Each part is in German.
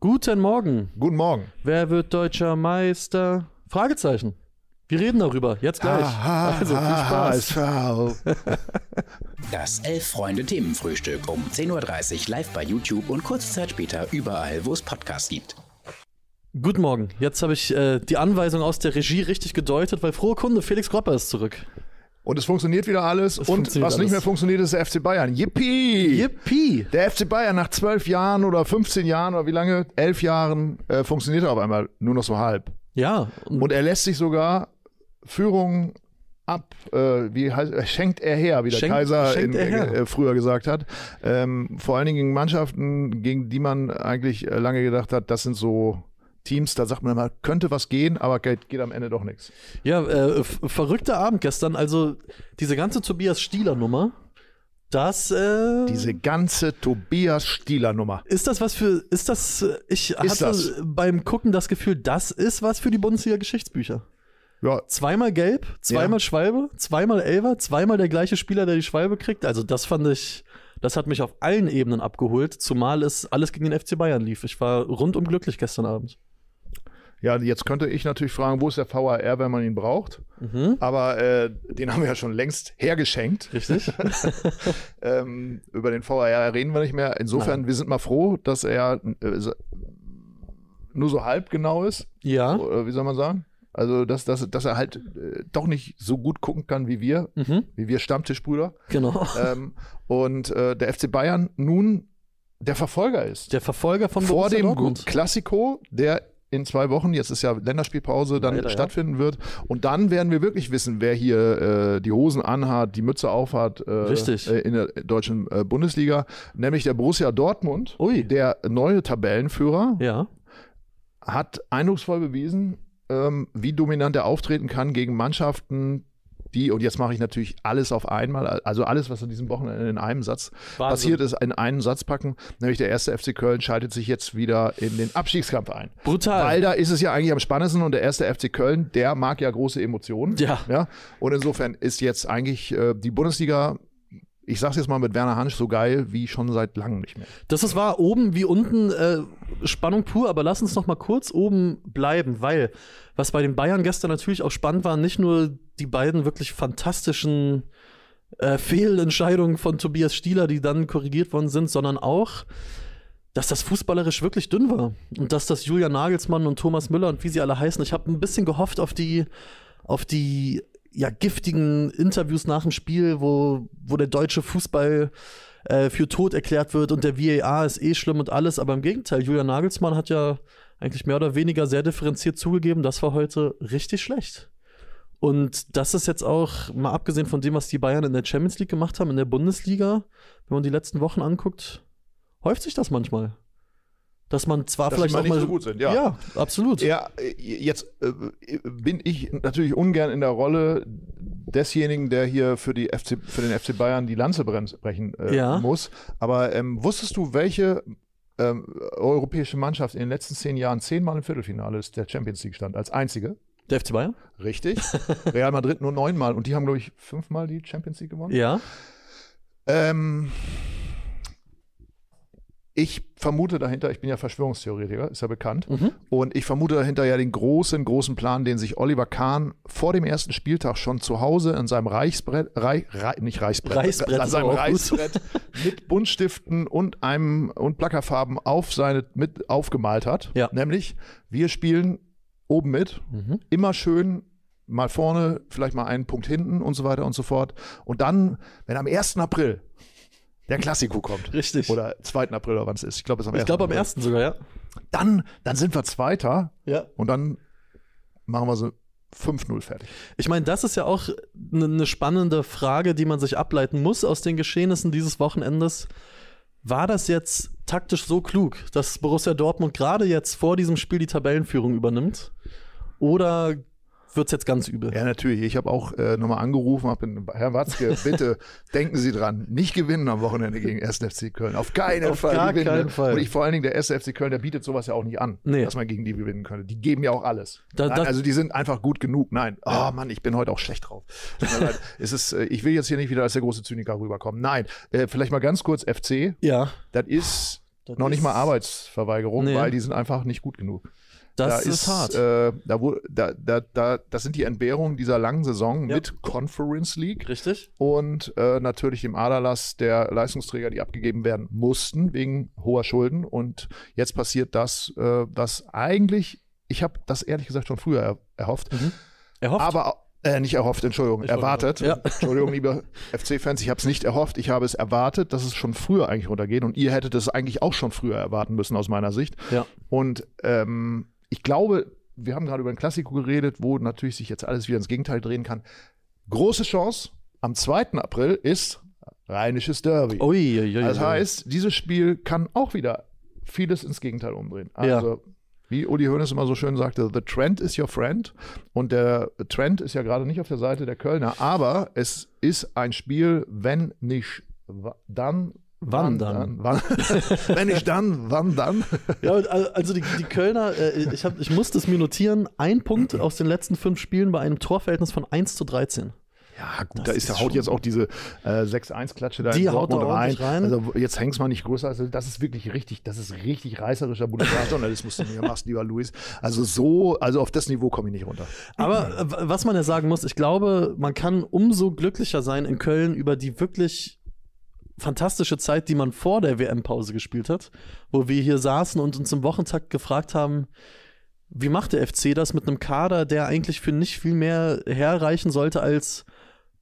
Guten Morgen. Guten Morgen. Wer wird deutscher Meister? Fragezeichen. Wir reden darüber. Jetzt gleich. also viel Spaß. Das Elf-Freunde-Themenfrühstück um 10.30 Uhr live bei YouTube und kurze Zeit später überall, wo es Podcasts gibt. Guten Morgen. Jetzt habe ich äh, die Anweisung aus der Regie richtig gedeutet, weil frohe Kunde, Felix Gropper ist zurück. Und es funktioniert wieder alles. Es und was nicht alles. mehr funktioniert, ist der FC Bayern. Yippie! Yippie! Der FC Bayern nach zwölf Jahren oder 15 Jahren oder wie lange? Elf Jahren äh, funktioniert er auf einmal nur noch so halb. Ja, und Und er lässt sich sogar Führung ab, äh, wie heißt, äh, schenkt er her, wie der Schenkt- Kaiser schenkt in, äh, früher gesagt hat. Ähm, vor allen Dingen gegen Mannschaften, gegen die man eigentlich äh, lange gedacht hat, das sind so Teams, da sagt man immer, könnte was gehen, aber geht, geht am Ende doch nichts. ja, äh, verrückter Abend gestern. Also diese ganze Tobias Stieler-Nummer, das äh, Diese ganze Tobias Stieler-Nummer. ist das was für, ist das, äh, ich hatte das? beim Gucken das Gefühl, das ist was für die Bundesliga-Geschichtsbücher. Ja, Zweimal gelb, zweimal Schwalbe, zweimal Elver, zweimal der gleiche Spieler, der die Schwalbe kriegt. Also das fand ich, das hat mich auf allen Ebenen abgeholt, zumal es alles gegen den FC Bayern lief. Ich war rundum glücklich gestern Abend. Ja, jetzt könnte ich natürlich fragen, wo ist der VAR, wenn man ihn braucht? Mhm. Aber äh, den haben wir ja schon längst hergeschenkt. Richtig? Ähm, über den VAR reden wir nicht mehr. Insofern, wir sind mal froh, dass er äh, nur so halb genau ist. ja. Oder wie soll man sagen? Also, dass, dass, dass er halt äh, doch nicht so gut gucken kann wie wir, Mhm. wie wir Stammtischbrüder. Genau. ähm, und äh, der FC Bayern nun der Verfolger ist. Der Verfolger von vor Borussia dem Dortmund. Klassiko, der in zwei Wochen, jetzt ist ja Länderspielpause, dann Leider, ja. stattfinden wird. Und dann werden wir wirklich wissen, wer hier äh, die Hosen anhat, die Mütze aufhat äh. Äh, in der deutschen äh, Bundesliga, nämlich der Borussia Dortmund, Ui. der neue Tabellenführer, Ja. hat eindrucksvoll bewiesen, ähm, wie dominant er auftreten kann gegen Mannschaften, die, und jetzt mache ich natürlich alles auf einmal, also alles, was an diesem Wochenende in einem Satz Wahnsinn. passiert ist, in einen Satz packen, nämlich der erste FC Köln schaltet sich jetzt wieder in den Abstiegskampf ein. Brutal. Weil da ist es ja eigentlich am spannendsten und der erste FC Köln, der mag ja große Emotionen. Ja. ja? Und insofern ist jetzt eigentlich äh, die Bundesliga, ich sag's jetzt mal mit Werner Hansch, so geil wie schon seit langem nicht mehr. Das ist war oben wie unten äh, Spannung pur, aber lass uns noch mal kurz oben bleiben, weil was bei den Bayern gestern natürlich auch spannend war, nicht nur die beiden wirklich fantastischen äh, Fehlentscheidungen von Tobias Stieler, die dann korrigiert worden sind, sondern auch, dass das fußballerisch wirklich dünn war und dass das Julian Nagelsmann und Thomas Müller und wie sie alle heißen, ich habe ein bisschen gehofft auf die auf die ja, giftigen Interviews nach dem Spiel, wo, wo der deutsche Fußball äh, für tot erklärt wird und der VAR ist eh schlimm und alles, aber im Gegenteil, Julian Nagelsmann hat ja eigentlich mehr oder weniger sehr differenziert zugegeben, das war heute richtig schlecht. Und das ist jetzt auch, mal abgesehen von dem, was die Bayern in der Champions League gemacht haben, in der Bundesliga, wenn man die letzten Wochen anguckt, häuft sich das manchmal. Dass man zwar Dass vielleicht auch nicht mal. so gut sind, ja. Ja, absolut. Ja, jetzt äh, bin ich natürlich ungern in der Rolle desjenigen, der hier für, die FC, für den FC Bayern die Lanze brechen- äh, Ja. muss. Aber ähm, wusstest du, welche ähm, europäische Mannschaft in den letzten zehn Jahren zehnmal im Viertelfinale ist der Champions League stand? Als einzige? Der FC Bayern? Richtig. Real Madrid nur neunmal und die haben, glaube ich, fünfmal die Champions League gewonnen. Ja. Ähm, ich vermute dahinter, ich bin ja Verschwörungstheoretiker, ist ja bekannt, Mhm. und ich vermute dahinter ja den großen, großen Plan, den sich Oliver Kahn vor dem ersten Spieltag schon zu Hause an seinem Reichsbrett, Reich, Reich, nicht Reichsbrett, Reißbrett an seinem. Reichsbrett mit Buntstiften und einem und Plackerfarben auf seine mit aufgemalt hat. Ja. Nämlich, wir spielen oben mit, Mhm. immer schön mal vorne, vielleicht mal einen Punkt hinten und so weiter und so fort. Und dann, wenn am 1. April der Klassiko kommt, Richtig. oder 2. April oder wann es ist, ich glaube, es ist am 1. ich glaube am April. ersten sogar, ja. Dann, dann sind wir Zweiter Ja. und dann machen wir so 5-0 fertig. Ich meine, das ist ja auch eine ne spannende Frage, die man sich ableiten muss aus den Geschehnissen dieses Wochenendes. War das jetzt taktisch so klug, dass Borussia Dortmund gerade jetzt vor diesem Spiel die Tabellenführung übernimmt? Oder wird es jetzt ganz übel? Ja, natürlich. Ich habe auch äh, nochmal angerufen, hab in, Herr Watzke, bitte denken Sie dran, nicht gewinnen am Wochenende gegen 1. FC Köln. Auf keinen Auf Fall gar gewinnen. keinen Fall. Und ich vor allen Dingen, der 1. FC Köln, der bietet sowas ja auch nicht an, Nee. dass man gegen die gewinnen könnte. Die geben ja auch alles. Da- Nein, also die sind einfach gut genug. Nein. Oh Ja. Mann, ich bin heute auch schlecht drauf. Es ist, äh, ich will jetzt hier nicht wieder als der große Zyniker rüberkommen. Nein, äh, vielleicht mal ganz kurz FC. Ja. Das ist Das noch nicht ist- mal Arbeitsverweigerung, Nee. weil die sind einfach nicht gut genug. Das da ist, hart. Äh, da, wo, da, da, da, das sind die Entbehrungen dieser langen Saison Ja. mit Conference League Richtig? und äh, natürlich dem Aderlass der Leistungsträger, die abgegeben werden mussten wegen hoher Schulden. Und jetzt passiert das, äh, was eigentlich, ich habe das ehrlich gesagt schon früher er, erhofft, Er hofft. aber äh, nicht erhofft, Entschuldigung, wollte erwartet. ja. Entschuldigung, liebe FC-Fans, ich habe es nicht erhofft, ich habe es erwartet, dass es schon früher eigentlich runtergeht und ihr hättet es eigentlich auch schon früher erwarten müssen aus meiner Sicht. ja. Und ähm, ich glaube, wir haben gerade über ein Klassiko geredet, wo natürlich sich jetzt alles wieder ins Gegenteil drehen kann. Große Chance, am 2. April ist Rheinisches Derby. Ui, ui, ui, das heißt, dieses Spiel kann auch wieder vieles ins Gegenteil umdrehen. Ja. Also, wie Uli Hoeneß immer so schön sagte, the trend is your friend. Und der Trend ist ja gerade nicht auf der Seite der Kölner, aber es ist ein Spiel, wenn nicht dann. Wann dann? Wann, wenn nicht dann, wann dann? Ja, also die, die Kölner, äh, ich, hab, ich musste es mir notieren, ein Punkt aus den letzten fünf Spielen bei einem Torverhältnis von 1 zu 13. Ja, gut, Das da ist, ist haut jetzt auch diese äh, 6-1-Klatsche da Die in haut Dortmund rein. rein. Also jetzt hängst mal nicht größer. Also das ist wirklich richtig, das ist richtig reißerischer Boulevardjournalismus, den du hier machst, lieber Luis. Also so, also auf das Niveau komme ich nicht runter. Aber was man ja sagen muss, ich glaube, man kann umso glücklicher sein in Köln über die wirklich fantastische Zeit, die man vor der WM-Pause gespielt hat, wo wir hier saßen und uns im Wochentakt gefragt haben, wie macht der FC das mit einem Kader, der eigentlich für nicht viel mehr herreichen sollte als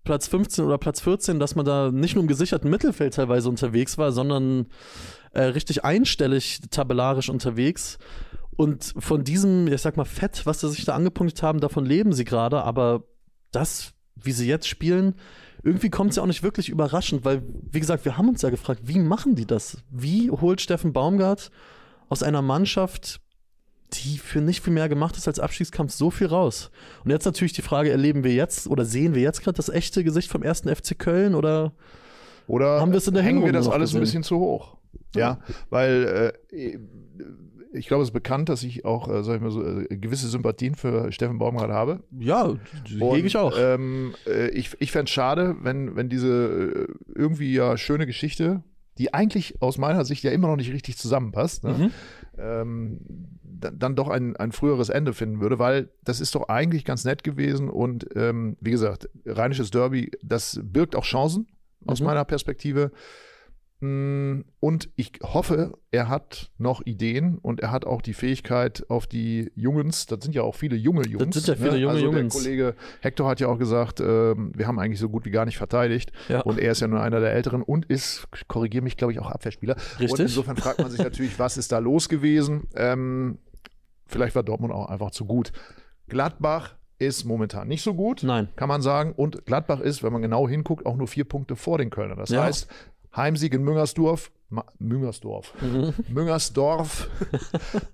Platz 15 oder Platz 14, dass man da nicht nur im gesicherten Mittelfeld teilweise unterwegs war, sondern äh, richtig einstellig tabellarisch unterwegs. Und von diesem, ich sag mal, Fett, was sie sich da angepunktet haben, davon leben sie gerade. Aber das, wie sie jetzt spielen, irgendwie kommt es ja auch nicht wirklich überraschend, weil, wie gesagt, wir haben uns ja gefragt, wie machen die das? Wie holt Steffen Baumgart aus einer Mannschaft, die für nicht viel mehr gemacht ist als Abstiegskampf, so viel raus? Und jetzt natürlich die Frage, erleben wir jetzt oder sehen wir jetzt gerade das echte Gesicht vom ersten FC Köln oder Oder Haben wir es in der hängen wir das alles ein gesehen? bisschen zu hoch? Ja, weil äh, ich glaube, es ist bekannt, dass ich auch, äh, sag ich mal so, äh, gewisse Sympathien für Steffen Baumgart habe. ja, hege ich auch. Ähm, äh, ich ich fände es schade, wenn, wenn diese äh, irgendwie ja schöne Geschichte, die eigentlich aus meiner Sicht ja immer noch nicht richtig zusammenpasst, ne? Mhm. ähm, dann, dann doch ein, ein früheres Ende finden würde, weil das ist doch eigentlich ganz nett gewesen und ähm, wie gesagt, Rheinisches Derby, das birgt auch Chancen aus Mhm. meiner Perspektive. Mm, Und ich hoffe, er hat noch Ideen und er hat auch die Fähigkeit auf die Jungens, das sind ja auch viele junge Jungs. sind ja viele junge also Jungs. Der Kollege Hector hat ja auch gesagt, ähm, wir haben eigentlich so gut wie gar nicht verteidigt. Ja. Und er ist ja nur einer der Älteren und ist, korrigiere mich, glaube ich, auch Abwehrspieler. Und Richtig. insofern fragt man sich natürlich, was ist da los gewesen? Ähm, vielleicht war Dortmund auch einfach zu gut. Gladbach ist momentan nicht so gut, Nein. kann man sagen. Und Gladbach ist, wenn man genau hinguckt, auch nur vier Punkte vor den Kölnern. Das Ja. heißt, Heimsieg in Müngersdorf, Müngersdorf, Mhm. Müngersdorf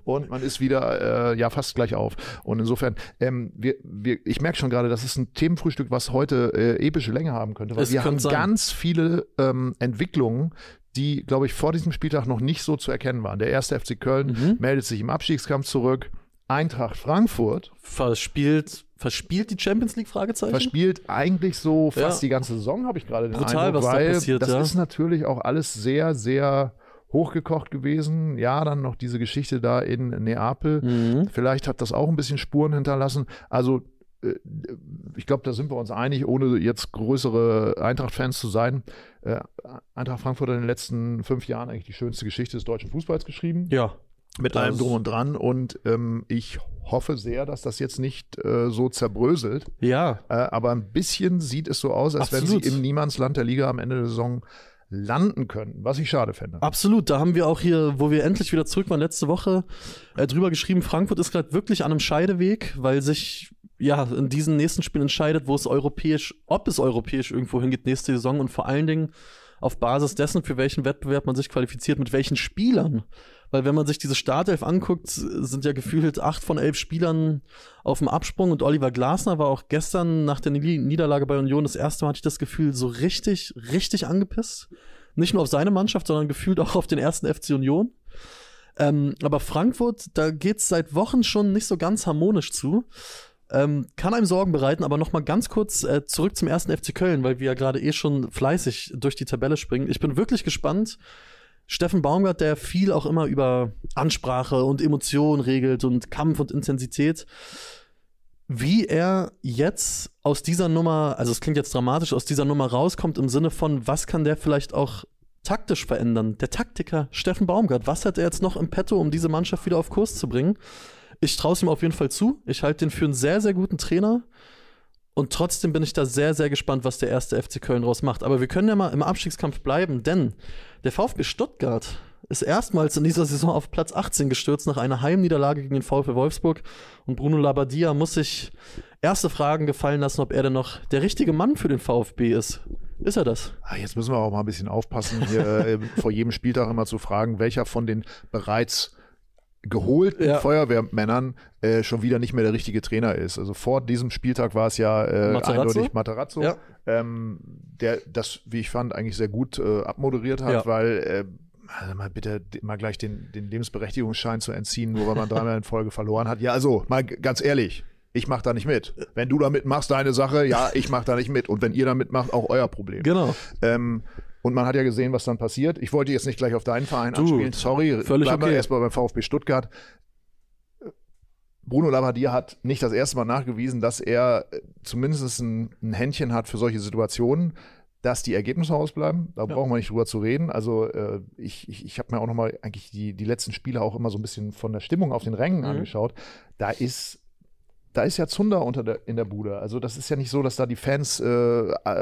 und man ist wieder äh, ja fast gleich auf. Und insofern, ähm, wir, wir, ich merke schon gerade, das ist ein Themenfrühstück, was heute äh, epische Länge haben könnte, weil Es wir haben sein. ganz viele ähm, Entwicklungen, die, glaube ich, vor diesem Spieltag noch nicht so zu erkennen waren. Der erste FC Köln Mhm. meldet sich im Abstiegskampf zurück. Eintracht Frankfurt Verspielt, verspielt die Champions League? Fragezeichen? verspielt eigentlich so fast Ja. die ganze Saison, habe ich gerade den Brutal, Eindruck, was da weil passiert, das ja. ist natürlich auch alles sehr, sehr hochgekocht gewesen. Ja, dann noch diese Geschichte da in Neapel. Mhm. Vielleicht hat das auch ein bisschen Spuren hinterlassen. Also äh, ich glaube, da sind wir uns einig, ohne jetzt größere Eintracht-Fans zu sein. Äh, Eintracht Frankfurt hat in den letzten fünf Jahren eigentlich die schönste Geschichte des deutschen Fußballs geschrieben. Ja. Mit Das- allem drum und dran. Und ähm, ich hoffe sehr, dass das jetzt nicht äh, so zerbröselt. Ja. Äh, aber ein bisschen sieht es so aus, als Absolut. wenn sie im Niemandsland der Liga am Ende der Saison landen könnten, was ich schade fände. Absolut, da haben wir auch hier, wo wir endlich wieder zurück waren, letzte Woche äh, drüber geschrieben, Frankfurt ist gerade wirklich an einem Scheideweg, weil sich ja in diesen nächsten Spielen entscheidet, wo es europäisch, ob es europäisch irgendwo hingeht nächste Saison und vor allen Dingen auf Basis dessen, für welchen Wettbewerb man sich qualifiziert, mit welchen Spielern. Weil wenn man sich diese Startelf anguckt, sind ja gefühlt acht von elf Spielern auf dem Absprung und Oliver Glasner war auch gestern nach der Nied- Niederlage bei Union das erste Mal, hatte ich das Gefühl, so richtig, richtig angepisst. Nicht nur auf seine Mannschaft, sondern gefühlt auch auf den ersten FC Union. Ähm, aber Frankfurt, da geht's seit Wochen schon nicht so ganz harmonisch zu. Ähm, kann einem Sorgen bereiten, aber noch mal ganz kurz äh, zurück zum ersten FC Köln, weil wir ja gerade eh schon fleißig durch die Tabelle springen. Ich bin wirklich gespannt, Steffen Baumgart, der viel auch immer über Ansprache und Emotion regelt und Kampf und Intensität, wie er jetzt aus dieser Nummer, also es klingt jetzt dramatisch, aus dieser Nummer rauskommt im Sinne von, was kann der vielleicht auch taktisch verändern? Der Taktiker Steffen Baumgart, was hat er jetzt noch im Petto, um diese Mannschaft wieder auf Kurs zu bringen? Ich traue es ihm auf jeden Fall zu. Ich halte den für einen sehr, sehr guten Trainer. Und trotzdem bin ich da sehr, sehr gespannt, was der erste FC Köln draus macht. Aber wir können ja mal im Abstiegskampf bleiben, denn der VfB Stuttgart ist erstmals in dieser Saison auf Platz 18 gestürzt nach einer Heimniederlage gegen den VfB Wolfsburg. Und Bruno Labbadia muss sich erste Fragen gefallen lassen, ob er denn noch der richtige Mann für den VfB ist. Ist er das? Ah, jetzt müssen wir auch mal ein bisschen aufpassen, hier äh, vor jedem Spieltag immer zu fragen, welcher von den bereits geholten Ja. Feuerwehrmännern äh, schon wieder nicht mehr der richtige Trainer ist. Also vor diesem Spieltag war es ja äh, Materazzo? eindeutig Materazzo, Ja. ähm, der das, wie ich fand, eigentlich sehr gut äh, abmoderiert hat, Ja. weil äh, also mal bitte mal gleich den, den Lebensberechtigungsschein zu entziehen, nur weil man dreimal in Folge verloren hat. Ja, also mal ganz ehrlich. Ich mach da nicht mit. Wenn du da mitmachst, deine Sache, ja, ich mach da nicht mit. Und wenn ihr da mitmacht, auch euer Problem. Genau. Ähm, und man hat ja gesehen, was dann passiert. Ich wollte jetzt nicht gleich auf deinen Verein Du, anspielen. Sorry, völlig bleiben wir okay. erstmal beim VfB Stuttgart. Bruno Labbadia hat nicht das erste Mal nachgewiesen, dass er äh, zumindest ein, ein Händchen hat für solche Situationen, dass die Ergebnisse ausbleiben. Da brauchen wir nicht drüber zu reden. Also äh, ich, ich, ich habe mir auch nochmal eigentlich die, die letzten Spiele auch immer so ein bisschen von der Stimmung auf den Rängen Mhm. angeschaut. Da ist da ist ja Zunder unter der, in der Bude. Also das ist ja nicht so, dass da die Fans äh,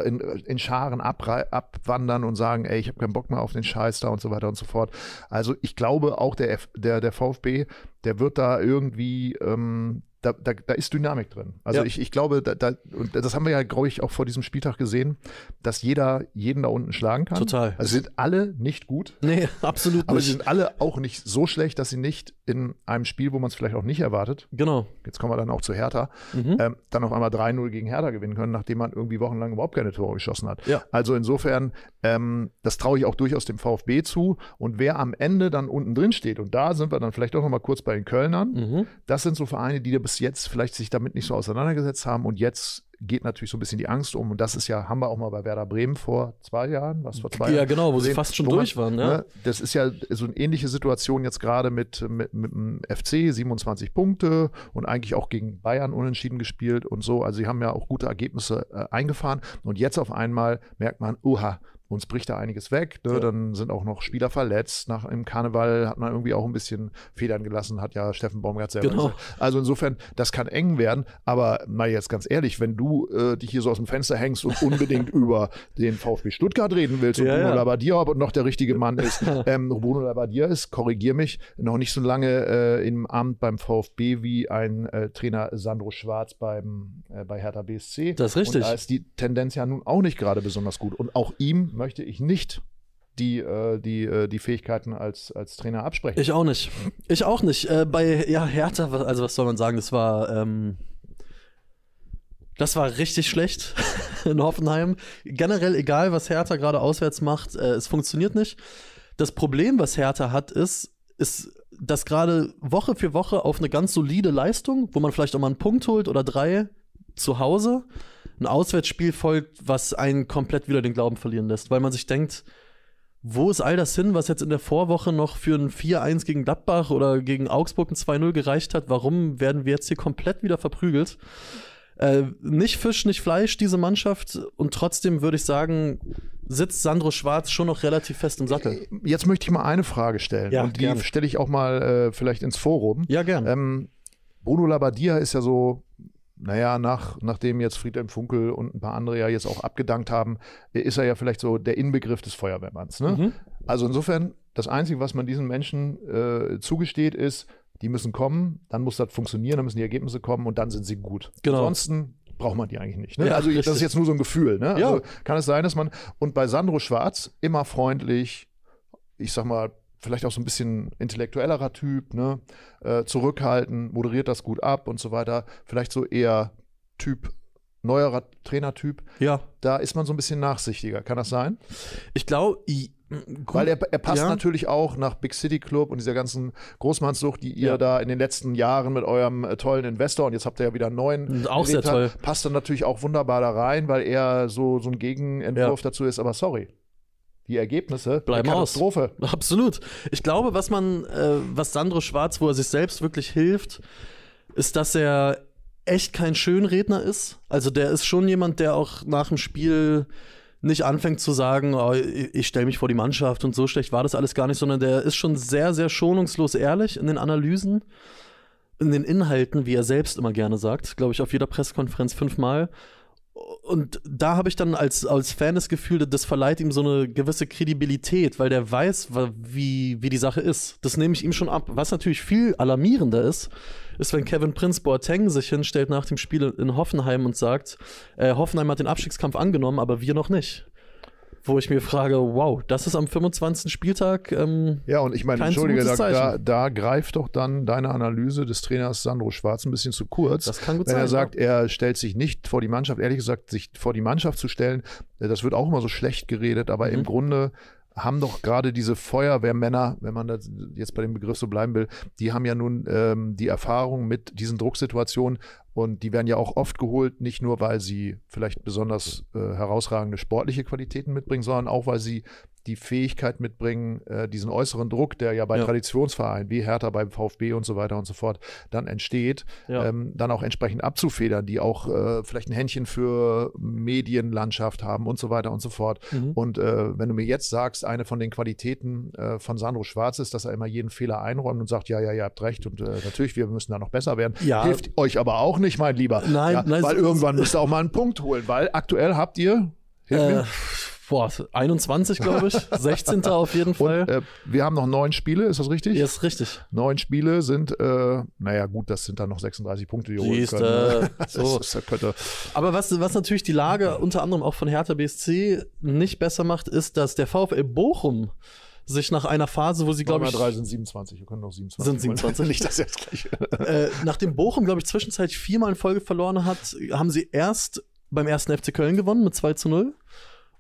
in, in Scharen abwandern und sagen, ey, ich habe keinen Bock mehr auf den Scheiß da und so weiter und so fort. Also ich glaube auch der, F, der, der VfB, der wird da irgendwie, ähm, da, da, da ist Dynamik drin. Also Ja. ich, ich glaube, da, da, und das haben wir ja, glaube ich, auch vor diesem Spieltag gesehen, dass jeder jeden da unten schlagen kann. Total. Also sind alle nicht gut. Nee, absolut Aber sie nicht. sind alle auch nicht so schlecht, dass sie nicht in einem Spiel, wo man es vielleicht auch nicht erwartet, Genau. jetzt kommen wir dann auch zu Hertha, Mhm. ähm, dann auf einmal 3-0 gegen Hertha gewinnen können, nachdem man irgendwie wochenlang überhaupt keine Tore geschossen hat. Ja. Also insofern, ähm, das traue ich auch durchaus dem VfB zu. Und wer am Ende dann unten drin steht, und da sind wir dann vielleicht auch noch mal kurz bei den Kölnern, Mhm. das sind so Vereine, die da bis jetzt vielleicht sich damit nicht so auseinandergesetzt haben und jetzt geht natürlich so ein bisschen die Angst um und das ist ja, haben wir auch mal bei Werder Bremen vor zwei Jahren, was vor zwei Ja, Jahren genau, wo sie fast schon man- durch waren, ja. ne, Das ist ja so eine ähnliche Situation jetzt gerade mit, mit, mit dem FC, 27 Punkte und eigentlich auch gegen Bayern unentschieden gespielt und so. Also sie haben ja auch gute Ergebnisse äh, eingefahren und jetzt auf einmal merkt man, oha, uns bricht da einiges weg. Ne? Ja. Dann sind auch noch Spieler verletzt. Nach im Karneval hat man irgendwie auch ein bisschen Federn gelassen, hat ja Steffen Baumgart selber Genau. gesagt. Also insofern, das kann eng werden. Aber mal jetzt ganz ehrlich, wenn du äh, dich hier so aus dem Fenster hängst und unbedingt über den VfB Stuttgart reden willst und Ja, Bruno ja. Labbadia aber noch der richtige Mann ist, ähm, Bruno Labbadia ist, korrigier mich, noch nicht so lange äh, im Amt beim VfB wie ein äh, Trainer Sandro Schwarz beim, äh, bei Hertha BSC. Das ist richtig. Und da ist die Tendenz ja nun auch nicht gerade besonders gut. Und auch ihm möchte ich nicht die, äh, die, äh, die Fähigkeiten als, als Trainer absprechen. Ich auch nicht. Ich auch nicht. Äh, bei ja, Hertha, also was soll man sagen, das war. Ähm, das war richtig schlecht in Hoffenheim. Generell, egal was Hertha gerade auswärts macht, es funktioniert nicht. Das Problem, was Hertha hat, ist, ist, dass gerade Woche für Woche auf eine ganz solide Leistung, wo man vielleicht auch mal einen Punkt holt oder drei zu Hause, ein Auswärtsspiel folgt, was einen komplett wieder den Glauben verlieren lässt, weil man sich denkt, wo ist all das hin, was jetzt in der Vorwoche noch für ein 4-1 gegen Gladbach oder gegen Augsburg ein 2-0 gereicht hat? Warum werden wir jetzt hier komplett wieder verprügelt? Äh, nicht Fisch, nicht Fleisch, diese Mannschaft. Und trotzdem würde ich sagen, sitzt Sandro Schwarz schon noch relativ fest im Sattel. Jetzt möchte ich mal eine Frage stellen. Ja, und die stelle ich auch mal äh, vielleicht ins Forum. Ja, gern. Ähm, Bruno Labbadia ist ja so, naja, nach, nachdem jetzt Friedhelm Funkel und ein paar andere ja jetzt auch abgedankt haben, ist er ja vielleicht so der Inbegriff des Feuerwehrmanns. Ne? Mhm. Also insofern, das Einzige, was man diesen Menschen äh, zugesteht, ist, die müssen kommen, dann muss das funktionieren, dann müssen die Ergebnisse kommen und dann sind sie gut. Genau. Ansonsten braucht man die eigentlich nicht. Ne? Ja, also das richtig. ist jetzt nur so ein Gefühl. Ne? Ja. Also kann es sein, dass man, und bei Sandro Schwarz immer freundlich, ich sag mal, vielleicht auch so ein bisschen intellektuellerer Typ, ne? äh, zurückhaltend, moderiert das gut ab und so weiter. Vielleicht so eher Typ, neuerer Trainertyp. Ja, Da ist man so ein bisschen nachsichtiger. Kann das sein? ich glaube, Weil er, er passt Ja. natürlich auch nach Big City Club und dieser ganzen Großmannssucht, die ihr Ja. da in den letzten Jahren mit eurem äh, tollen Investor und jetzt habt ihr ja wieder einen neuen. Auch sehr toll. Passt dann natürlich auch wunderbar da rein, weil er so, so ein Gegenentwurf dazu ist. Aber sorry, die Ergebnisse Bleiben aus. Katastrophe. Absolut. Ich glaube, was man, äh, was Sandro Schwarz, wo er sich selbst wirklich hilft, ist, dass er echt kein Schönredner ist. Also der ist schon jemand, der auch nach dem Spiel nicht anfängt zu sagen, oh, ich, ich stelle mich vor die Mannschaft und so schlecht war das alles gar nicht, sondern der ist schon sehr, sehr schonungslos ehrlich in den Analysen, in den Inhalten, wie er selbst immer gerne sagt, glaube ich, auf jeder Pressekonferenz fünfmal. Und da habe ich dann als, als Fan das Gefühl, das verleiht ihm so eine gewisse Kredibilität, weil der weiß, wie, wie die Sache ist. Das nehme ich ihm schon ab. Was natürlich viel alarmierender ist, ist, wenn Kevin Prince Boateng sich hinstellt nach dem Spiel in Hoffenheim und sagt, äh, Hoffenheim hat den Abstiegskampf angenommen, aber wir noch nicht. Wo ich mir frage, wow, das ist am 25. Spieltag. Ähm, Ja, und ich meine, entschuldige, da, da, da greift doch dann deine Analyse des Trainers Sandro Schwarz ein bisschen zu kurz. Das kann gut Wenn sein, er sagt, er stellt sich nicht vor die Mannschaft, ehrlich gesagt, sich vor die Mannschaft zu stellen, äh, das wird auch immer so schlecht geredet, aber Mhm. im Grunde haben doch gerade diese Feuerwehrmänner, wenn man jetzt bei dem Begriff so bleiben will, die haben ja nun ähm, die Erfahrung mit diesen Drucksituationen und die werden ja auch oft geholt, nicht nur, weil sie vielleicht besonders äh, herausragende sportliche Qualitäten mitbringen, sondern auch, weil sie die Fähigkeit mitbringen, äh, diesen äußeren Druck, der ja bei Ja. Traditionsvereinen wie Hertha, beim VfB und so weiter und so fort dann entsteht, Ja. ähm, dann auch entsprechend abzufedern, die auch äh, vielleicht ein Händchen für Medienlandschaft haben und so weiter und so fort. Mhm. Und äh, wenn du mir jetzt sagst, eine von den Qualitäten äh, von Sandro Schwarz ist, dass er immer jeden Fehler einräumt und sagt, ja, ja, ihr habt recht und äh, natürlich, wir müssen da noch besser werden. Ja. Hilft euch aber auch nicht, mein Lieber. Nein, nein, weil so- irgendwann müsst ihr auch mal einen Punkt holen, weil aktuell habt ihr, hilf äh, mir, boah, 21, glaube ich. 16. auf jeden Fall. und, äh, wir haben noch neun Spiele, ist das richtig? ja, ist richtig. Neun Spiele sind, äh, naja gut, das sind dann noch 36 Punkte, die holen können. so. Das, das könnte, Aber was, was natürlich die Lage unter anderem auch von Hertha BSC nicht besser macht, ist, dass der VfL Bochum sich nach einer Phase, wo sie, glaube Glaube ich, drei sind 27, wir können noch 27. Sind 27. Nicht das jetzt gleich. äh, nachdem Bochum, glaube ich, zwischenzeitlich viermal in Folge verloren hat, haben sie erst beim ersten FC Köln gewonnen mit 2 zu 0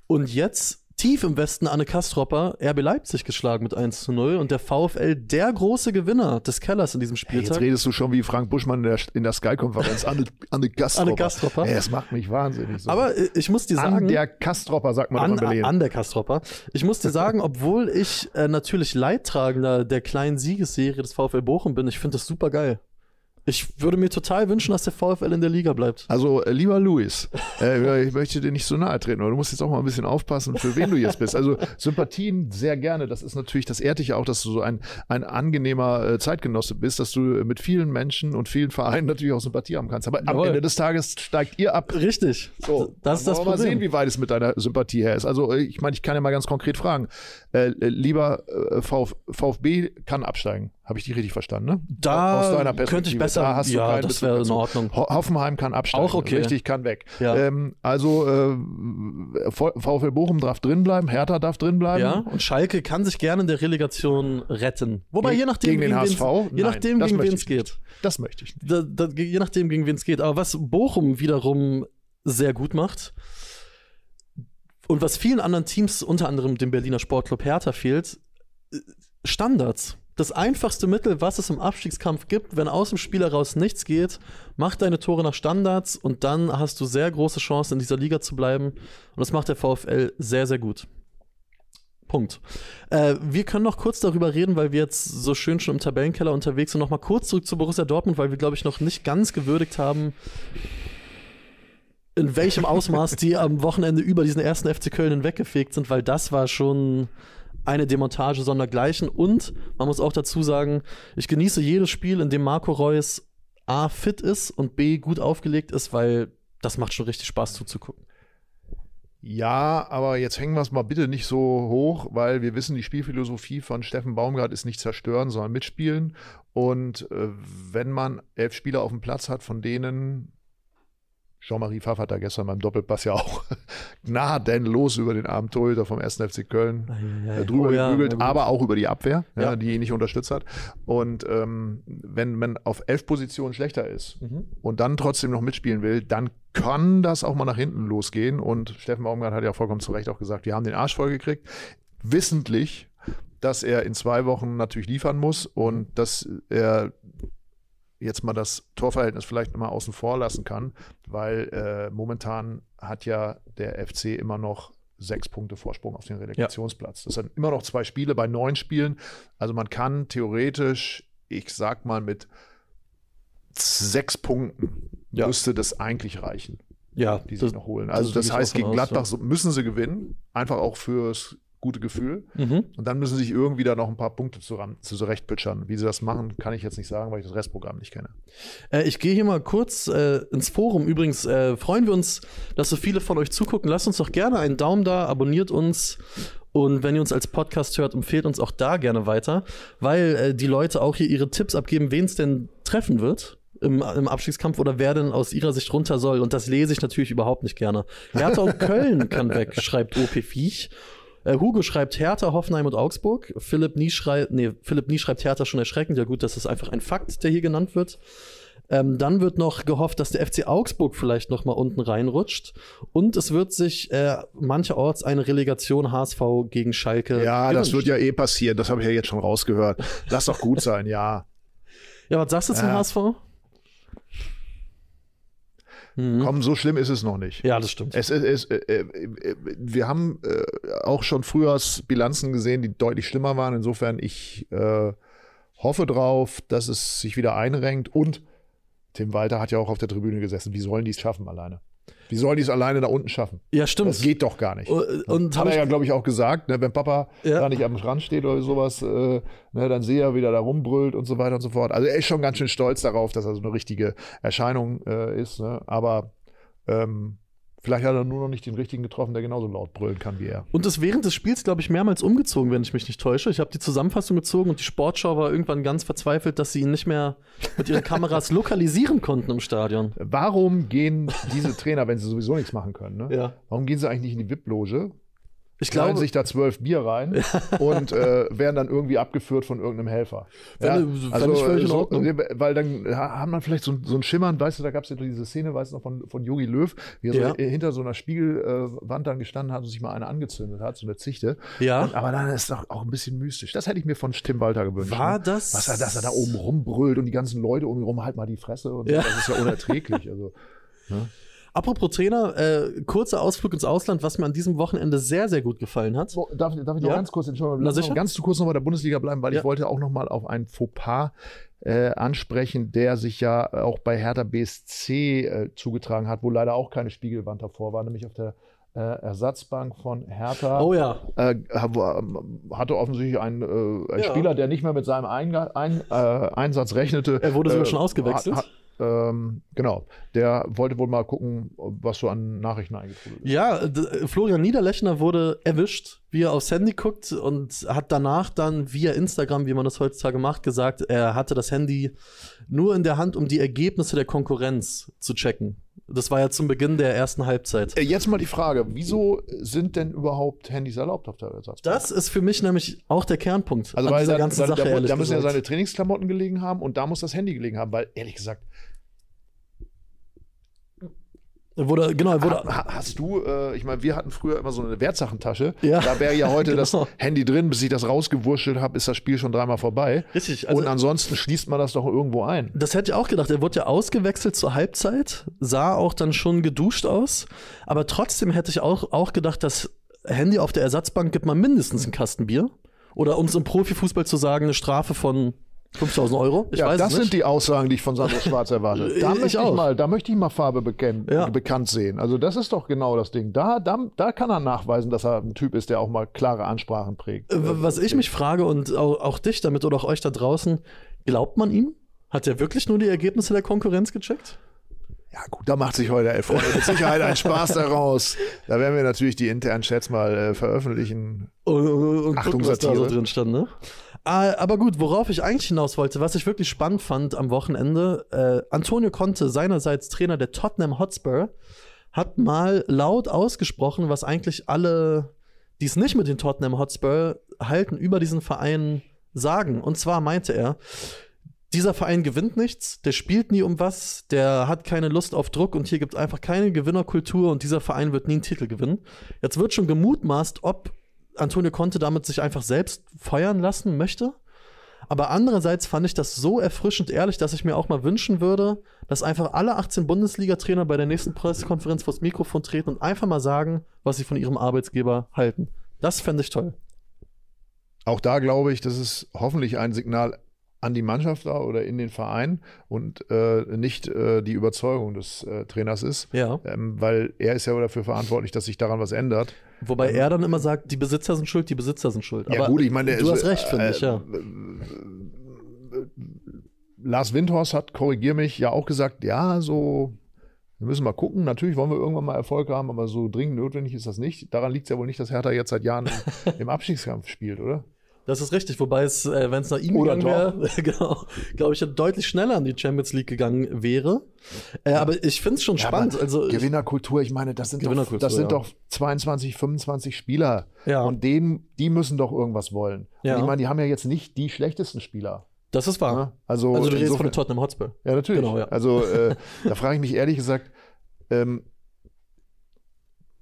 und jetzt tief im Westen Anne Kastropper RB Leipzig geschlagen mit 1 zu 0 und der VfL der große Gewinner des Kellers in diesem Hey, Spieltag. jetzt redest du schon wie Frank Buschmann in der, in der Sky-Konferenz. Anne, Anne Gastropper. Anne Gastropper. Ey, das macht mich wahnsinnig. So. Aber äh, ich muss dir sagen, An der Kastropper, sagt man an, in an der Kastropper. Ich muss dir sagen, obwohl ich äh, natürlich Leidtragender der kleinen Siegesserie des VfL Bochum bin, ich finde das super geil. Ich würde mir total wünschen, dass der VfL in der Liga bleibt. Also, äh, lieber Luis, äh, ich möchte dir nicht so nahe treten, aber du musst jetzt auch mal ein bisschen aufpassen, für wen du jetzt bist. Also, Sympathien sehr gerne. Das ist natürlich, das ehrt dich auch, dass du so ein, ein angenehmer äh, Zeitgenosse bist, dass du mit vielen Menschen und vielen Vereinen natürlich auch Sympathie haben kannst. Aber am Jawohl. Ende des Tages steigt ihr ab. Richtig. So, das ist das wir mal Problem. sehen, wie weit es mit deiner Sympathie her ist. Also, äh, ich meine, ich kann ja mal ganz konkret fragen. Äh, äh, lieber äh, Vf, VfB kann absteigen. Habe ich dich richtig verstanden, ne? Da könnte ich besser- Da hast du ja, das wäre in. Ordnung. Ho Hoffenheim kann absteigen. Auch okay. Richtig, kann weg. Ja. Ähm, also, äh, VfL Bochum darf drinbleiben, Hertha darf drinbleiben. Ja, und Schalke kann sich gerne in der Relegation retten. Wobei, Ge- je nachdem, gegen den HSV? Je Nein, nachdem, das gegen wen es geht. Das möchte ich. Da, da, je nachdem, gegen wen es geht. Aber was Bochum wiederum sehr gut macht und was vielen anderen Teams, unter anderem dem Berliner Sportclub Hertha, fehlt, äh, Standards. Das einfachste Mittel, was es im Abstiegskampf gibt, wenn aus dem Spiel heraus nichts geht, mach deine Tore nach Standards und dann hast du sehr große Chancen, in dieser Liga zu bleiben. Und das macht der VfL sehr, sehr gut. Punkt. Äh, wir können noch kurz darüber reden, weil wir jetzt so schön schon im Tabellenkeller unterwegs sind. Noch mal kurz zurück zu Borussia Dortmund, weil wir, glaube ich, noch nicht ganz gewürdigt haben, in welchem Ausmaß die am Wochenende über diesen ersten FC Köln hinweggefegt sind, weil das war schon eine Demontage sondergleichen. Und man muss auch dazu sagen, ich genieße jedes Spiel, in dem Marco Reus A fit ist und B gut aufgelegt ist, weil das macht schon richtig Spaß zuzugucken. Ja, aber jetzt hängen wir es mal bitte nicht so hoch, weil wir wissen, die Spielphilosophie von Steffen Baumgart ist nicht zerstören, sondern mitspielen. Und äh, wenn man elf Spieler auf dem Platz hat, von denen Jean-Marie Pfaff hat da gestern beim Doppelpass ja auch gnadenlos über den armen Torhüter vom 1. FC Köln äh, drüber Oh ja, gebügelt, gut. aber auch über die Abwehr, ja. Ja. die ihn nicht unterstützt hat. Und ähm, wenn man auf elf Positionen schlechter ist Mhm. und dann trotzdem noch mitspielen will, dann kann das auch mal nach hinten losgehen. Und Steffen Baumgart hat ja vollkommen zu Recht auch gesagt, wir haben den Arsch vollgekriegt, wissentlich, dass er in zwei Wochen natürlich liefern muss und dass er jetzt mal das Torverhältnis vielleicht mal außen vor lassen kann, weil äh, momentan hat ja der FC immer noch sechs Punkte Vorsprung auf den Relegationsplatz. Das sind immer noch zwei Spiele bei neun Spielen. Also man kann theoretisch, ich sag mal, mit sechs Punkten Ja. müsste das eigentlich reichen, Ja, die sich noch holen. Also das ich heißt, gegen aus, Gladbach ja. so- müssen sie gewinnen, einfach auch fürs gute Gefühl. Mhm. Und dann müssen sie sich irgendwie da noch ein paar Punkte zusammen, zu zurechtpitchern. Wie sie das machen, kann ich jetzt nicht sagen, weil ich das Restprogramm nicht kenne. Äh, ich gehe hier mal kurz äh, ins Forum. Übrigens äh, freuen wir uns, dass so viele von euch zugucken. Lasst uns doch gerne einen Daumen da, abonniert uns. Und wenn ihr uns als Podcast hört, empfehlt uns auch da gerne weiter, weil äh, die Leute auch hier ihre Tipps abgeben, wen es denn treffen wird im, im Abstiegskampf oder wer denn aus ihrer Sicht runter soll. Und das lese ich natürlich überhaupt nicht gerne. Hertha und Köln kann weg, schreibt OP Viech. Äh, Hugo schreibt Hertha, Hoffenheim und Augsburg. Philipp Nie schreibt, nee, Philipp Nie schreibt Hertha schon erschreckend. Ja gut, das ist einfach ein Fakt, der hier genannt wird. Ähm, dann wird noch gehofft, dass der FC Augsburg vielleicht noch mal unten reinrutscht. Und es wird sich äh, mancherorts eine Relegation HSV gegen Schalke. Ja, das gewünscht. wird ja eh passieren. Das habe ich ja jetzt schon rausgehört. Lass doch gut sein, ja. Ja, was sagst du zum Ja. HSV? Mhm. Komm, so schlimm ist es noch nicht. Ja, das stimmt. Es, ist- es, äh, äh, wir haben äh, auch schon Frühjahrsbilanzen gesehen, die deutlich schlimmer waren. Insofern, ich äh, hoffe drauf, dass es sich wieder einrenkt. Und Tim Walter hat ja auch auf der Tribüne gesessen. Wie sollen die es schaffen alleine? Wie sollen die es alleine da unten schaffen? ja, stimmt. Das geht doch gar nicht. Und, und Hat er ich, ja, glaube ich, auch gesagt, ne, wenn Papa Ja. da nicht am Strand steht oder sowas, äh, ne, dann sehe er, wie er da rumbrüllt und so weiter und so fort. Also er ist schon ganz schön stolz darauf, dass er so eine richtige Erscheinung äh, ist. Ne? Aber ähm, vielleicht hat er nur noch nicht den richtigen getroffen, der genauso laut brüllen kann wie er. und ist während des Spiels, glaube ich, mehrmals umgezogen, wenn ich mich nicht täusche. Ich habe die Zusammenfassung gezogen und die Sportschau war irgendwann ganz verzweifelt, dass sie ihn nicht mehr mit ihren Kameras lokalisieren konnten im Stadion. Warum gehen diese Trainer, wenn sie sowieso nichts machen können, ne? Ja. warum gehen sie eigentlich nicht in die VIP-Loge, Ich glaube, sich da zwölf Bier rein und äh, werden dann irgendwie abgeführt von irgendeinem Helfer. Fände ich völlig in so, Ordnung. Weil dann ha- haben man vielleicht so, ein- so ein Schimmern, weißt du, da gab es ja diese Szene, weißt du noch, von, von Jogi Löw, wie er Ja. so hinter so einer Spiegelwand dann gestanden hat und sich mal eine angezündet hat, so eine Zichte. Ja. Und, aber dann ist es doch auch ein bisschen mystisch. Das hätte ich mir von Tim Walter gewünscht. War ne? das- Was er, dass er da oben rumbrüllt und die ganzen Leute um ihn rum, halt mal die Fresse und Ja. Das ist ja unerträglich. Also, Apropos Trainer, äh, kurzer Ausflug ins Ausland, was mir an diesem Wochenende sehr, sehr gut gefallen hat. So, darf, darf ich noch Ja? ganz kurz, Entschuldigung, Na sicher. ganz zu kurz noch bei der Bundesliga bleiben, weil Ja. ich wollte auch noch mal auf einen Fauxpas äh, ansprechen, der sich ja auch bei Hertha BSC äh, zugetragen hat, wo leider auch keine Spiegelwand davor war, nämlich auf der äh, Ersatzbank von Hertha. Oh ja. Äh, ähm, hatte offensichtlich einen, äh, einen Ja. Spieler, der nicht mehr mit seinem Einga ein, äh, Einsatz rechnete. Er wurde sogar Äh, schon ausgewechselt. hat- ähm, genau. Der wollte wohl mal gucken, was so an Nachrichten eingetrudelt ist. Ja, d- Florian Niederlechner wurde erwischt, wie er aufs Handy guckt und hat danach dann via Instagram, wie man das heutzutage macht, gesagt, er hatte das Handy nur in der Hand, um die Ergebnisse der Konkurrenz zu checken. Das war ja zum Beginn der ersten Halbzeit. Äh, Jetzt mal die Frage, wieso sind denn überhaupt Handys erlaubt auf der Ersatzbank? Das ist für mich nämlich auch der Kernpunkt also weil dieser da, ganzen da, Sache, da, da müssen ja seine Trainingsklamotten gelegen haben und da muss das Handy gelegen haben, weil ehrlich gesagt, wurde, genau, wurde, ha, hast du, äh, ich meine, wir hatten früher immer so eine Wertsachentasche, Ja. da wäre ja heute das Genau. Handy drin, bis ich das rausgewurschtelt habe, ist das Spiel schon dreimal vorbei. Richtig, also- und ansonsten schließt man das doch irgendwo ein. Das hätte ich auch gedacht. Er wurde ja ausgewechselt zur Halbzeit, sah auch dann schon geduscht aus. Aber trotzdem hätte ich auch, auch gedacht, das Handy auf der Ersatzbank gibt man mindestens einen Kasten Bier. Oder um es im Profifußball zu sagen, eine Strafe von 5000 Euro. Ich ja, das sind die Aussagen, die ich von Sandro Schwarz erwarte. Da Ich möchte ich auch. mal, da möchte ich mal Farbe bekennen, Ja. bekannt sehen. Also das ist doch genau das Ding. Da, da, da kann er nachweisen, dass er ein Typ ist, der auch mal klare Ansprachen prägt. Äh, Was ich mich frage und auch, auch dich damit oder auch euch da draußen, glaubt man ihm? Hat er wirklich nur die Ergebnisse der Konkurrenz gecheckt? Ja, gut, da macht sich heute der Freunde mit Sicherheit ein Spaß daraus. Da werden wir natürlich die internen Chats mal äh, veröffentlichen. Und, und Achtung, gucken, was da so Satire. drin stand, ne? Ah, aber gut, worauf ich eigentlich hinaus wollte, was ich wirklich spannend fand am Wochenende, äh, Antonio Conte, seinerseits Trainer der Tottenham Hotspur, hat mal laut ausgesprochen, was eigentlich alle, die es nicht mit den Tottenham Hotspur halten, über diesen Verein sagen. Und zwar meinte er, dieser Verein gewinnt nichts, der spielt nie um was, der hat keine Lust auf Druck und hier gibt es einfach keine Gewinnerkultur und dieser Verein wird nie einen Titel gewinnen. Jetzt wird schon gemutmaßt, ob Antonio Conte damit sich einfach selbst feuern lassen möchte. Aber andererseits fand ich das so erfrischend ehrlich, dass ich mir auch mal wünschen würde, dass einfach alle 18 Bundesliga-Trainer bei der nächsten Pressekonferenz vors Mikrofon treten und einfach mal sagen, was sie von ihrem Arbeitsgeber halten. Das fände ich toll. Auch da glaube ich, das ist hoffentlich ein Signal an die Mannschaft da oder in den Verein und äh, nicht äh, die Überzeugung des äh, Trainers ist. Ja. Ähm, weil er ist ja dafür verantwortlich, dass sich daran was ändert. Wobei er dann immer sagt, die Besitzer sind schuld, die Besitzer sind schuld. Ja, gut, ich meine, du es- hast recht, finde äh, ich, ja. Lars Windhorst hat, korrigier mich, ja auch gesagt, ja, so, wir müssen mal gucken. Natürlich wollen wir irgendwann mal Erfolg haben, aber so dringend notwendig ist das nicht. Daran liegt es ja wohl nicht, dass Hertha jetzt seit Jahren im, im Abstiegskampf spielt, oder? Das ist richtig, wobei es, äh, wenn es nach ihm Oder gegangen wäre, genau, glaube ich, deutlich schneller in die Champions League gegangen wäre. Äh, aber ich finde es schon spannend. aber also, Gewinnerkultur, ich meine, das sind, doch, das sind ja. doch 22, 25 Spieler. Ja. Und denen, die müssen doch irgendwas wollen. Ja. Und ich meine, die haben ja jetzt nicht die schlechtesten Spieler. das ist wahr. Also, Also, du redest von Tottenham Hotspur. Ja, natürlich. Genau, ja. Also äh, da frage ich mich ehrlich gesagt, ähm,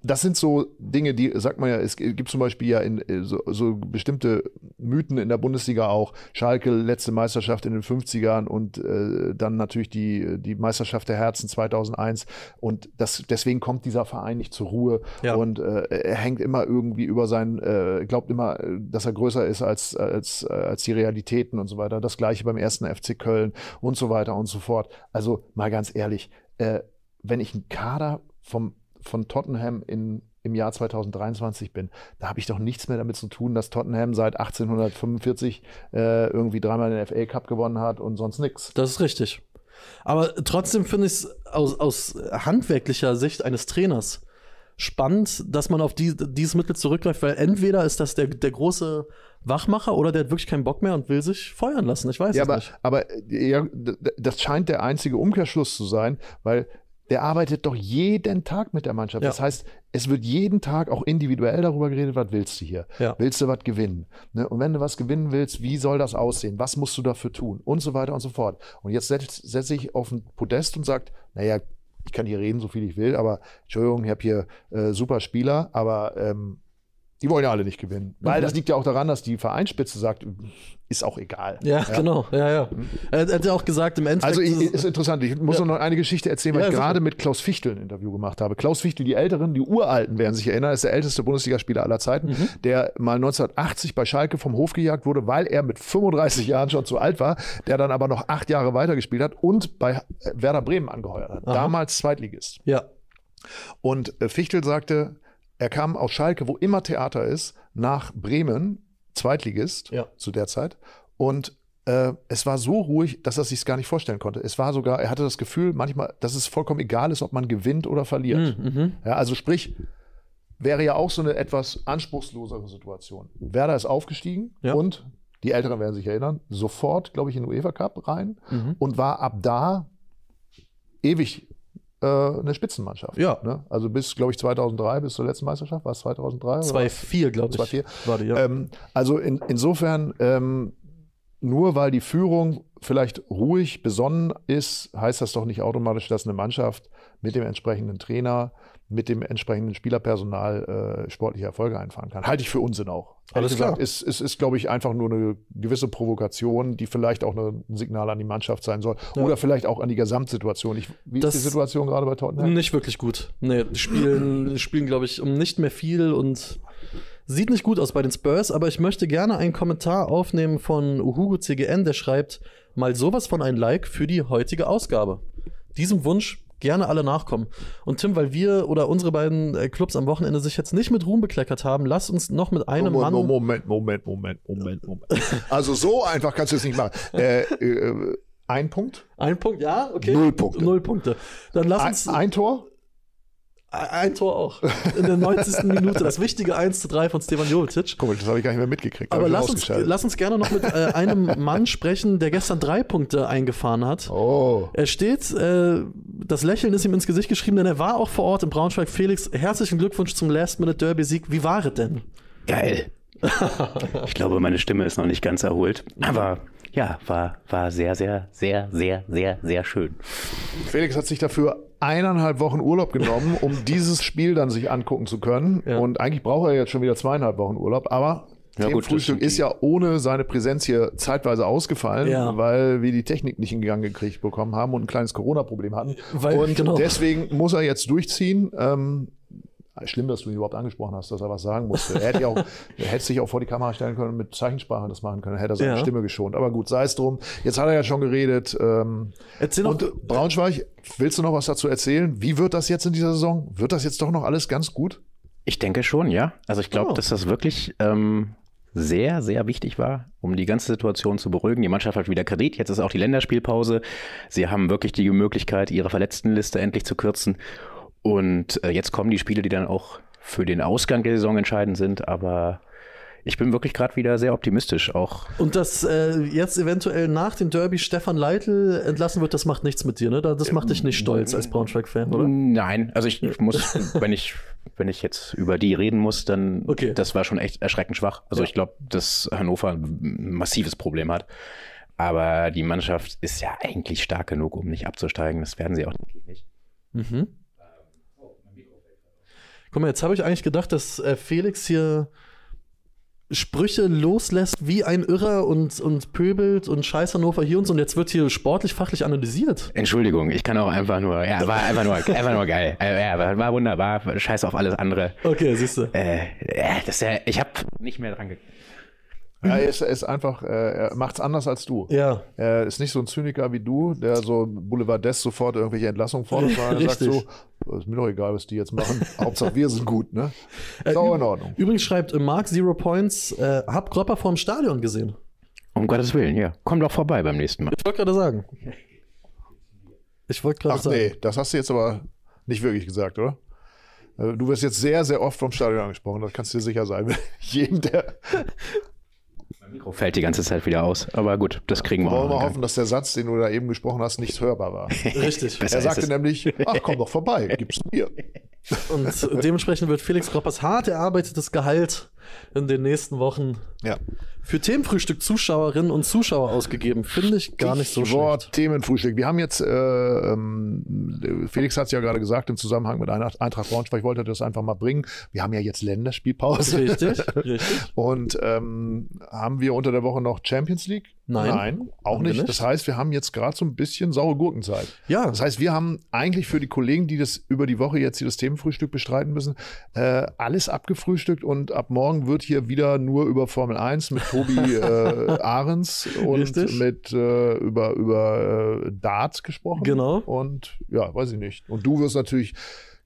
das sind so Dinge, die, sagt man ja, es gibt zum Beispiel ja in, äh, so, so bestimmte Mythen in der Bundesliga auch. Schalke, letzte Meisterschaft in den 50ern und äh, dann natürlich die, die Meisterschaft der Herzen 2001. Und das, deswegen kommt dieser Verein nicht zur Ruhe Ja. und äh, er hängt immer irgendwie über sein, äh, glaubt immer, dass er größer ist als, als, als die Realitäten und so weiter. Das gleiche beim ersten FC Köln und so weiter und so fort. Also mal ganz ehrlich, äh, wenn ich ein Kader vom, von Tottenham in, im Jahr 2023 bin, da habe ich doch nichts mehr damit zu tun, dass Tottenham seit 1845 äh, irgendwie dreimal den FA Cup gewonnen hat und sonst nichts. Das ist richtig. Aber trotzdem finde ich es aus, aus handwerklicher Sicht eines Trainers spannend, dass man auf die, dieses Mittel zurückgreift, weil entweder ist das der, der große Wachmacher oder der hat wirklich keinen Bock mehr und will sich feuern lassen. Ich weiß Ja, es aber, nicht. aber ja, das scheint der einzige Umkehrschluss zu sein, weil der arbeitet doch jeden Tag mit der Mannschaft. Ja. Das heißt, es wird jeden Tag auch individuell darüber geredet, was willst du hier? Ja. Willst du was gewinnen? Ne? Und wenn du was gewinnen willst, wie soll das aussehen? Was musst du dafür tun? Und so weiter und so fort. Und jetzt setze setz ich auf ein Podest und sagt, naja, ich kann hier reden, so viel ich will, aber Entschuldigung, ich habe hier äh, super Spieler, aber ähm, die wollen ja alle nicht gewinnen. Weil Mhm. das liegt ja auch daran, dass die Vereinsspitze sagt, ist auch egal. Ja, genau. Ja, ja. Er hat ja auch gesagt, im Endeffekt. Also ist ich, ist interessant. Ich muss Ja. noch eine Geschichte erzählen, weil Ja, ich gerade mit Klaus Fichtel ein Interview gemacht habe. Klaus Fichtel, die Älteren, die Uralten werden sich erinnern, ist der älteste Bundesligaspieler aller Zeiten, Mhm. der mal 1980 bei Schalke vom Hof gejagt wurde, weil er mit 35 Jahren schon zu alt war, der dann aber noch acht Jahre weitergespielt hat und bei äh, Werder Bremen angeheuert hat. Aha. Damals Zweitligist. ja. Und äh, Fichtel sagte, er kam aus Schalke, wo immer Theater ist, nach Bremen, Zweitligist Ja. zu der Zeit. Und äh, es war so ruhig, dass er sich gar nicht vorstellen konnte. Es war sogar, er hatte das Gefühl, manchmal, dass es vollkommen egal ist, ob man gewinnt oder verliert. Mhm. Ja, also sprich, wäre ja auch so eine etwas anspruchslosere Situation. Werder ist aufgestiegen Ja. und die Älteren werden sich erinnern, sofort, glaube ich, in den UEFA Cup rein Mhm. und war ab da ewig eine Spitzenmannschaft. Ja. Ne? Also bis, glaube ich, 2003, bis zur letzten Meisterschaft, war es 2003? oder 2-4, glaube ich. 2-4. War die, ja. Ähm, also in, insofern, ähm, nur weil die Führung vielleicht ruhig, besonnen ist, heißt das doch nicht automatisch, dass eine Mannschaft mit dem entsprechenden Trainer, mit dem entsprechenden Spielerpersonal äh, sportliche Erfolge einfahren kann. Halte ich für Unsinn auch. Alles Ehrlich klar. Ist, ist, ist glaube ich, einfach nur eine gewisse Provokation, die vielleicht auch eine, ein Signal an die Mannschaft sein soll. Ja. Oder vielleicht auch an die Gesamtsituation. Ich, wie Das- ist die Situation gerade bei Tottenham? Nicht wirklich gut. Nee, die spielen, die spielen glaube ich, um nicht mehr viel und sieht nicht gut aus bei den Spurs, aber ich möchte gerne einen Kommentar aufnehmen von Uhugo CGN, der schreibt, mal sowas von ein Like für die heutige Ausgabe. Diesem Wunsch gerne alle nachkommen. Und Tim, weil wir oder unsere beiden äh, Clubs am Wochenende sich jetzt nicht mit Ruhm bekleckert haben, lass uns noch mit einem Moment, Mann. Moment, Moment, Moment, Moment, Moment. Also so einfach kannst du es nicht machen. Äh, äh, ein Punkt, Ein Punkt, ja, okay. Null Punkte. Null Punkte. Dann lass ein, uns ein Tor. Ein Tor auch. In der 90. Minute. Das wichtige 1 zu 3 von Stevan Jovetic. Komisch, das habe ich gar nicht mehr mitgekriegt. Aber lass uns, lass uns gerne noch mit äh, einem Mann sprechen, der gestern drei Punkte eingefahren hat. Oh, Er steht, äh, das Lächeln ist ihm ins Gesicht geschrieben, denn er war auch vor Ort in Braunschweig. Felix, herzlichen Glückwunsch zum Last-Minute-Derby-Sieg. Wie war es denn? Geil. ich glaube, meine Stimme ist noch nicht ganz erholt. Aber ja, war, war sehr, sehr, sehr, sehr, sehr, sehr schön. Felix hat sich dafür eineinhalb Wochen Urlaub genommen, um dieses Spiel dann sich angucken zu können. Ja. Und eigentlich braucht er jetzt schon wieder zweieinhalb Wochen Urlaub, aber Ja, gut, Themenfrühstück das- ist ja ohne seine Präsenz hier zeitweise ausgefallen, Ja. weil wir die Technik nicht in Gang gekriegt bekommen haben und ein kleines Corona-Problem hatten. Weil- und genau. deswegen muss er jetzt durchziehen. Ähm, schlimm, dass du ihn überhaupt angesprochen hast, dass er was sagen musste. Er hätte, ja auch, er hätte sich auch vor die Kamera stellen können und mit Zeichensprache das machen können, hätte er seine Ja. Stimme geschont. Aber gut, sei es drum. Jetzt hat er ja schon geredet. Ähm, Erzähl noch, und äh, Braunschweig, willst du noch was dazu erzählen? Wie wird das jetzt in dieser Saison? Wird das jetzt doch noch alles ganz gut? Ich denke schon, ja. Also ich glaube, Oh. dass das wirklich ähm, sehr, sehr wichtig war, um die ganze Situation zu beruhigen. Die Mannschaft hat wieder Kredit. Jetzt ist auch die Länderspielpause. Sie haben wirklich die Möglichkeit, ihre Verletztenliste endlich zu kürzen. Und äh, jetzt kommen die Spiele, die dann auch für den Ausgang der Saison entscheidend sind. Aber ich bin wirklich gerade wieder sehr optimistisch. Auch und dass äh, jetzt eventuell nach dem Derby Stefan Leitl entlassen wird, das macht nichts mit dir, ne? Das macht dich nicht stolz als Braunschweig-Fan, oder? Nein, also ich muss, wenn ich, wenn ich jetzt über die reden muss, dann Okay. das war schon echt erschreckend schwach. Also Ja. ich glaube, dass Hannover ein massives Problem hat. Aber die Mannschaft ist ja eigentlich stark genug, um nicht abzusteigen. Das werden sie auch nicht. Mhm. Guck mal, jetzt habe ich eigentlich gedacht, dass äh, Felix hier Sprüche loslässt wie ein Irrer und, und pöbelt und scheiß Hannover hier und so. Und jetzt wird hier sportlich, fachlich analysiert. Entschuldigung, ich kann auch einfach nur, ja, war einfach nur, einfach nur geil. Äh, Ja, war, wunderbar. Scheiß auf alles andere. Okay, siehst du. Äh, ja, das ist ja, ich habe nicht mehr dran ge Ja, er ist, er ist einfach, äh, er macht's anders als du. Ja, Er ist nicht so ein Zyniker wie du, der so Boulevardess sofort irgendwelche Entlassungen fordert, sondern er sagt so, Richtig. ist mir doch egal, was die jetzt machen. Hauptsache wir sind gut, ne? Ist auch in Ordnung. übrigens schreibt äh, Mark Zero Points, äh, hab Gröpper vorm Stadion gesehen. Um Gottes Willen, ja. Komm doch vorbei beim nächsten Mal. Ich wollte gerade sagen. Ich wollte gerade Ach sagen. nee, das hast du jetzt aber nicht wirklich gesagt, oder? Äh, Du wirst jetzt sehr, sehr oft vom Stadion angesprochen, das kannst du dir sicher sein. Jedem, der Mikro fällt die ganze Zeit wieder aus. Aber gut, das kriegen wir wollen auch. wir noch in hoffen, dass der Satz, den du da eben gesprochen hast, nicht hörbar war. Richtig. Er sagte nämlich, ach komm doch vorbei, gib's mir. Und dementsprechend wird Felix Groppers hart erarbeitetes Gehalt in den nächsten Wochen Ja. für Themenfrühstück Zuschauerinnen und Zuschauer ausgegeben. Finde ich gar nicht so Wort schlecht. Themenfrühstück. Wir haben jetzt, äh, ähm, Felix hat es ja gerade gesagt, im Zusammenhang mit Eintracht, Braunschweig wollte er das einfach mal bringen. Wir haben ja jetzt Länderspielpause. Richtig, richtig. Und ähm, haben wir unter der Woche noch Champions League? Nein. auch Haben wir nicht. nicht. Das heißt, wir haben jetzt gerade so ein bisschen saure Gurkenzeit. Ja, Das heißt, wir haben eigentlich für die Kollegen, die das über die Woche jetzt hier das Themenfrühstück bestreiten müssen, äh, alles abgefrühstückt und ab morgen wird hier wieder nur über Formel 1 mit Tobi äh, Ahrens und Richtig. mit äh, über, über äh, Darts gesprochen. Genau. Und ja, weiß ich nicht. Und du wirst natürlich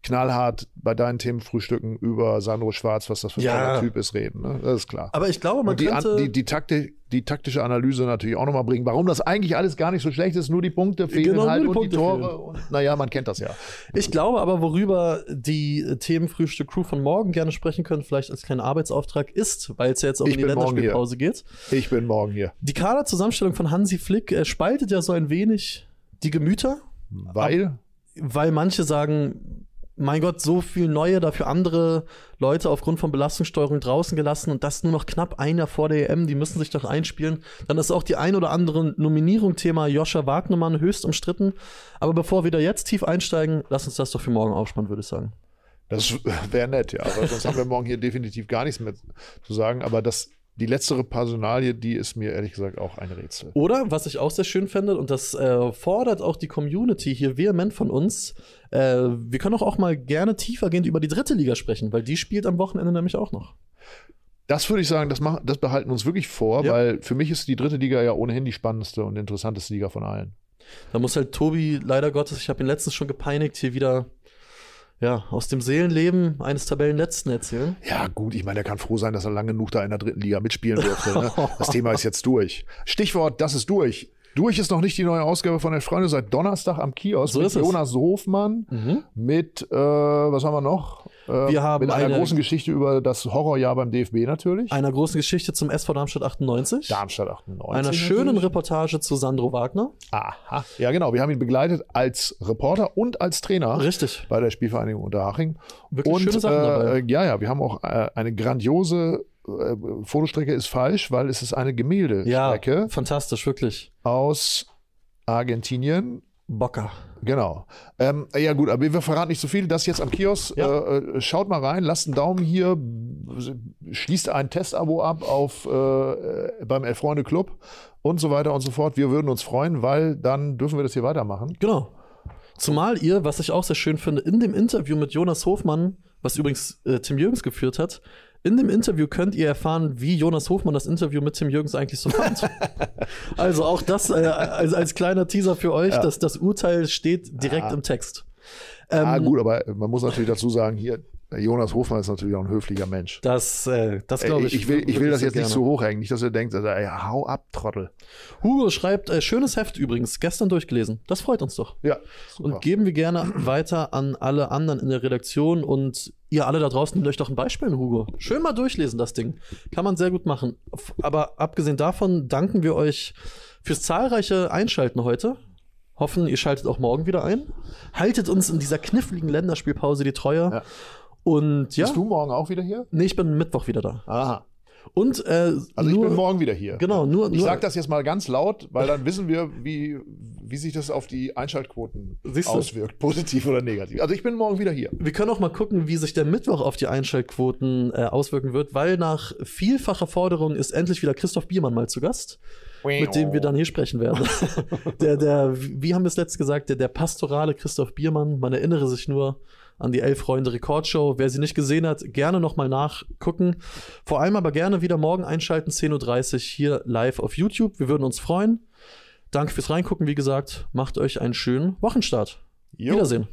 knallhart bei deinen Themenfrühstücken über Sandro Schwarz, was das für ein Ja. Typ ist, reden. Ne? Das ist klar. aber ich glaube, man Und die, könnte. an, die, die, Taktik, die taktische Analyse natürlich auch nochmal bringen, warum das eigentlich alles gar nicht so schlecht ist, nur die Punkte fehlen Genau, halt die und Punkte die Tore. Und, naja, man kennt das ja. Ich glaube aber, worüber die äh, Themenfrühstück-Crew von morgen gerne sprechen können, vielleicht als kleiner Arbeitsauftrag, ist, weil es ja jetzt auch Ich die. Länderspielpause geht. Ich bin morgen hier. Die Kaderzusammenstellung von Hansi Flick spaltet ja so ein wenig die Gemüter, Weil, weil manche sagen, mein Gott, so viel neue, dafür andere Leute aufgrund von Belastungssteuerung draußen gelassen und das nur noch knapp ein Jahr vor der EM, die müssen sich doch einspielen. Dann ist auch die ein oder andere Nominierung Thema Joscha Wagnermann höchst umstritten. Aber bevor wir da jetzt tief einsteigen, lass uns das doch für morgen aufspannen, würde ich sagen. das wäre nett, ja. Aber sonst haben wir morgen hier definitiv gar nichts mehr zu sagen. Aber das, die letztere Personalie, die ist mir ehrlich gesagt auch ein Rätsel. Oder, was ich auch sehr schön finde, und das äh, fordert auch die Community hier vehement von uns, äh, wir können auch, auch mal gerne tiefergehend über die dritte Liga sprechen, weil die spielt am Wochenende nämlich auch noch. Das würde ich sagen, das, machen, das behalten wir uns wirklich vor, Ja. weil für mich ist die dritte Liga ja ohnehin die spannendste und interessanteste Liga von allen. Da muss halt Tobi, leider Gottes, ich habe ihn letztens schon gepeinigt, hier wieder ja, aus dem Seelenleben eines Tabellenletzten erzählen. Ja, gut, ich meine, er kann froh sein, dass er lange genug da in der dritten Liga mitspielen durfte. Ne? Das Thema ist jetzt durch. Stichwort, das ist durch. Durch ist noch nicht die neue Ausgabe von der Freunde seit Donnerstag am Kiosk So mit. Jonas Hofmann, mit, äh, was haben wir noch? Wir haben mit einer eine- großen Geschichte über das Horrorjahr beim DFB natürlich. Einer großen Geschichte zum SV Darmstadt 98. Darmstadt 98. einer schönen natürlich. Reportage zu Sandro Wagner. Aha. Ja, genau. Wir haben ihn begleitet als Reporter und als Trainer. Richtig. bei der Spielvereinigung Unterhaching. Wirklich und, schöne Sachen dabei. Äh, ja, ja, wir haben auch äh, eine grandiose äh, Fotostrecke ist falsch, weil es ist eine Ja, Gemäldestrecke fantastisch, wirklich. aus Argentinien. Bocker. Genau. Ähm, ja gut, aber wir verraten nicht so viel. Das jetzt am Kiosk. Ja. Äh, schaut mal rein, lasst einen Daumen hier, schließt ein Testabo ab auf äh, beim Elf Freunde Club und so weiter und so fort. Wir würden uns freuen, weil dann dürfen wir das hier weitermachen. Genau. Zumal ihr, was ich auch sehr schön finde, in dem Interview mit Jonas Hofmann, was übrigens äh, Tim Jürgens geführt hat, in dem Interview könnt ihr erfahren, wie Jonas Hofmann das Interview mit Tim Jürgens eigentlich so fand. also auch das äh, als, als kleiner Teaser für euch, Ja. dass das Urteil steht direkt Ah. im Text. ah Ähm, gut, aber man muss natürlich dazu sagen, hier, Jonas Hofmann ist natürlich auch ein höflicher Mensch. Das, äh, das glaube ich. ich, will, ich will das jetzt sehr nicht gerne. zu hoch hängen, nicht, dass ihr denkt, ey, hau ab, Trottel. Hugo schreibt, äh, schönes Heft übrigens, gestern durchgelesen. Das freut uns doch. Ja, super. Und geben wir gerne weiter an alle anderen in der Redaktion und ihr alle da draußen nehmt euch doch ein Beispiel, Hugo. Schön mal durchlesen, das Ding. Kann man sehr gut machen. Aber abgesehen davon danken wir euch fürs zahlreiche Einschalten heute. Hoffen, ihr schaltet auch morgen wieder ein. Haltet uns in dieser kniffligen Länderspielpause die Treue. Ja. Und ja, Bist du morgen auch wieder hier? nee, ich bin Mittwoch wieder da. Aha. Und äh, Also nur, ich bin morgen wieder hier. Genau, nur, Ich sage das jetzt mal ganz laut, weil dann wissen wir, wie, wie sich das auf die Einschaltquoten auswirkt, positiv oder negativ. Also ich bin morgen wieder hier. Wir können auch mal gucken, wie sich der Mittwoch auf die Einschaltquoten äh, auswirken wird, weil nach vielfacher Forderung ist endlich wieder Christoph Biermann mal zu Gast, mit dem wir dann hier sprechen werden. der, der, wie haben wir es letzt gesagt, der, der pastorale Christoph Biermann, man erinnere sich nur an die Elf Freunde Rekordshow. Wer sie nicht gesehen hat, gerne nochmal nachgucken. Vor allem aber gerne wieder morgen einschalten, 10.30 Uhr hier live auf YouTube. Wir würden uns freuen. Danke fürs Reingucken, wie gesagt. Macht euch einen schönen Wochenstart. Jo. Wiedersehen.